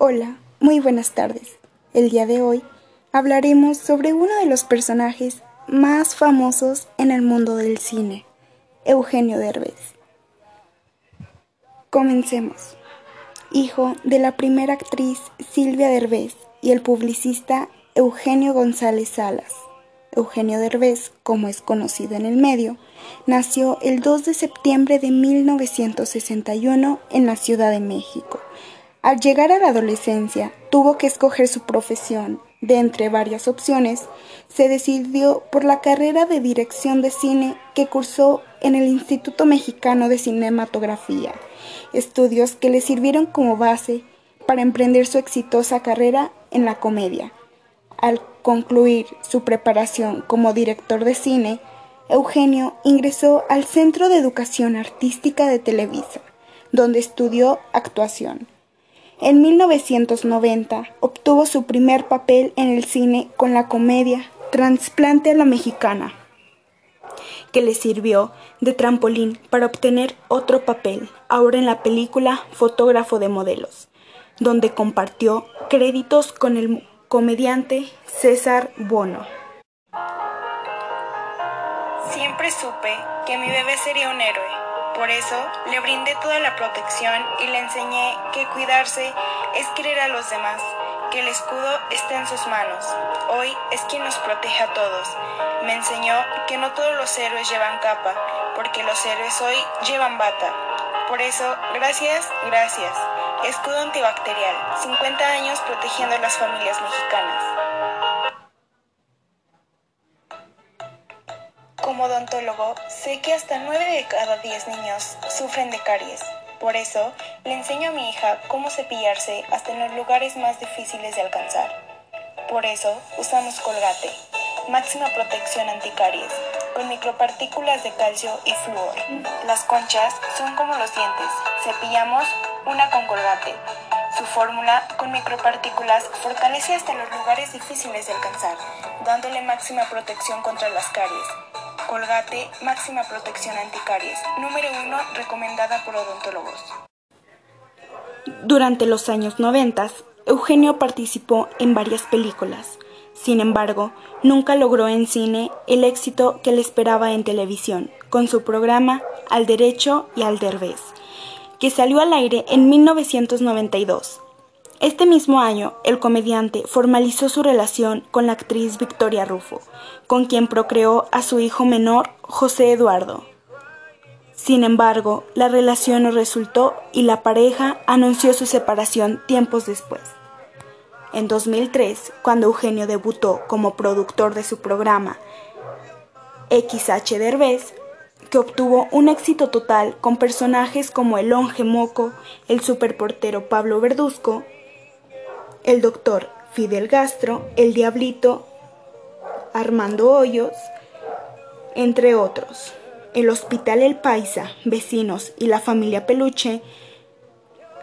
Hola, muy buenas tardes. El día de hoy hablaremos sobre uno de los personajes más famosos en el mundo del cine, Eugenio Derbez. Comencemos. Hijo de la primera actriz Silvia Derbez y el publicista Eugenio González Salas. Eugenio Derbez, como es conocido en el medio, nació el 2 de septiembre de 1961 en la Ciudad de México al llegar a la adolescencia, tuvo que escoger su profesión. De entre varias opciones, se decidió por la carrera de dirección de cine que cursó en el Instituto Mexicano de Cinematografía, estudios que le sirvieron como base para emprender su exitosa carrera en la comedia. Al concluir su preparación como director de cine, Eugenio ingresó al Centro de Educación Artística de Televisa, donde estudió actuación. En 1990 obtuvo su primer papel en el cine con la comedia Transplante a la Mexicana, que le sirvió de trampolín para obtener otro papel, ahora en la película Fotógrafo de Modelos, donde compartió créditos con el comediante César Bono. Siempre supe que mi bebé sería un héroe por eso le brindé toda la protección y le enseñé que cuidarse es querer a los demás, que el escudo está en sus manos. Hoy es quien nos protege a todos. Me enseñó que no todos los héroes llevan capa, porque los héroes hoy llevan bata. Por eso, gracias, gracias. Escudo antibacterial, 50 años protegiendo a las familias mexicanas. Como odontólogo, sé que hasta 9 de cada 10 niños sufren de caries. Por eso, le enseño a mi hija cómo cepillarse hasta en los lugares más difíciles de alcanzar. Por eso, usamos Colgate, máxima protección anticaries, con micropartículas de calcio y flúor. Las conchas son como los dientes, cepillamos una con Colgate. Su fórmula con micropartículas fortalece hasta los lugares difíciles de alcanzar, dándole máxima protección contra las caries. Colgate Máxima Protección Anticaries, número 1 recomendada por odontólogos. Durante los años 90, Eugenio participó en varias películas. Sin embargo, nunca logró en cine el éxito que le esperaba en televisión, con su programa Al Derecho y al Derbez, que salió al aire en 1992. Este mismo año, el comediante formalizó su relación con la actriz Victoria Rufo, con quien procreó a su hijo menor, José Eduardo. Sin embargo, la relación no resultó y la pareja anunció su separación tiempos después. En 2003, cuando Eugenio debutó como productor de su programa XH Derbez, que obtuvo un éxito total con personajes como el Longe Moco, el superportero Pablo Verduzco el doctor Fidel Gastro, el Diablito, Armando Hoyos, entre otros. El Hospital El Paisa, vecinos y la familia Peluche,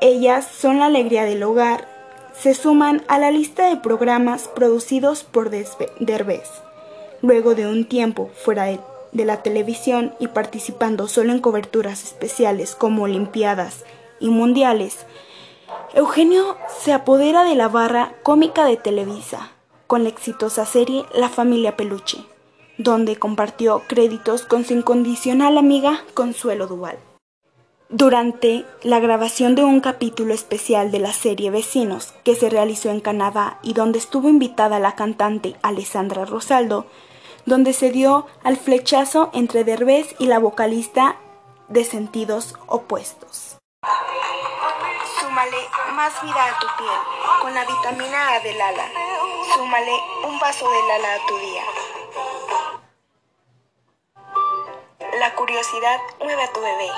ellas son la alegría del hogar, se suman a la lista de programas producidos por Derbez. Luego de un tiempo fuera de, de la televisión y participando solo en coberturas especiales como Olimpiadas y Mundiales, Eugenio se apodera de la barra cómica de Televisa con la exitosa serie La familia Peluche, donde compartió créditos con su incondicional amiga Consuelo Duval. Durante la grabación de un capítulo especial de la serie Vecinos que se realizó en Canadá y donde estuvo invitada la cantante Alessandra Rosaldo, donde se dio al flechazo entre Derbez y la vocalista de sentidos opuestos. Súmale más vida a tu piel con la vitamina A del ala. Súmale un vaso del ala a tu día. La curiosidad mueve a tu bebé.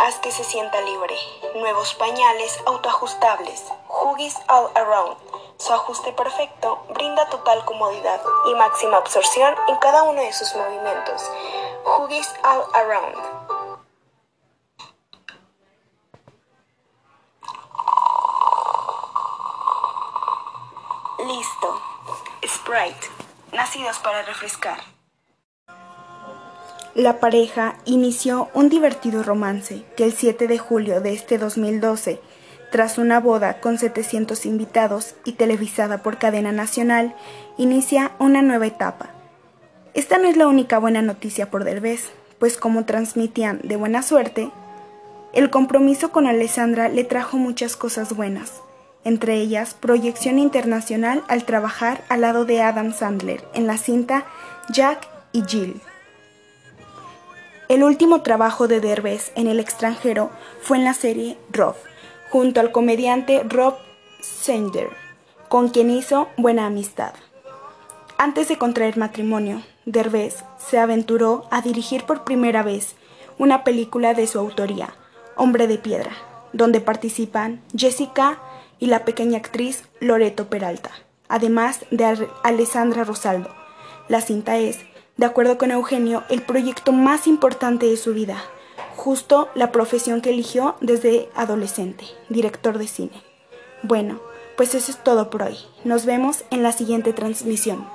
Haz que se sienta libre. Nuevos pañales autoajustables. Huggies All Around. Su ajuste perfecto brinda total comodidad y máxima absorción en cada uno de sus movimientos. Huggies All Around. Listo. Sprite. Nacidos para refrescar. La pareja inició un divertido romance que el 7 de julio de este 2012 tras una boda con 700 invitados y televisada por cadena nacional, inicia una nueva etapa. Esta no es la única buena noticia por Derbez, pues como transmitían de buena suerte, el compromiso con Alessandra le trajo muchas cosas buenas, entre ellas proyección internacional al trabajar al lado de Adam Sandler en la cinta Jack y Jill. El último trabajo de Derbez en el extranjero fue en la serie Rob, junto al comediante Rob Sender, con quien hizo buena amistad. Antes de contraer matrimonio, Derbez se aventuró a dirigir por primera vez una película de su autoría, Hombre de Piedra, donde participan Jessica y la pequeña actriz Loreto Peralta, además de Alessandra Rosaldo. La cinta es de acuerdo con Eugenio, el proyecto más importante de su vida, justo la profesión que eligió desde adolescente, director de cine. Bueno, pues eso es todo por hoy. Nos vemos en la siguiente transmisión.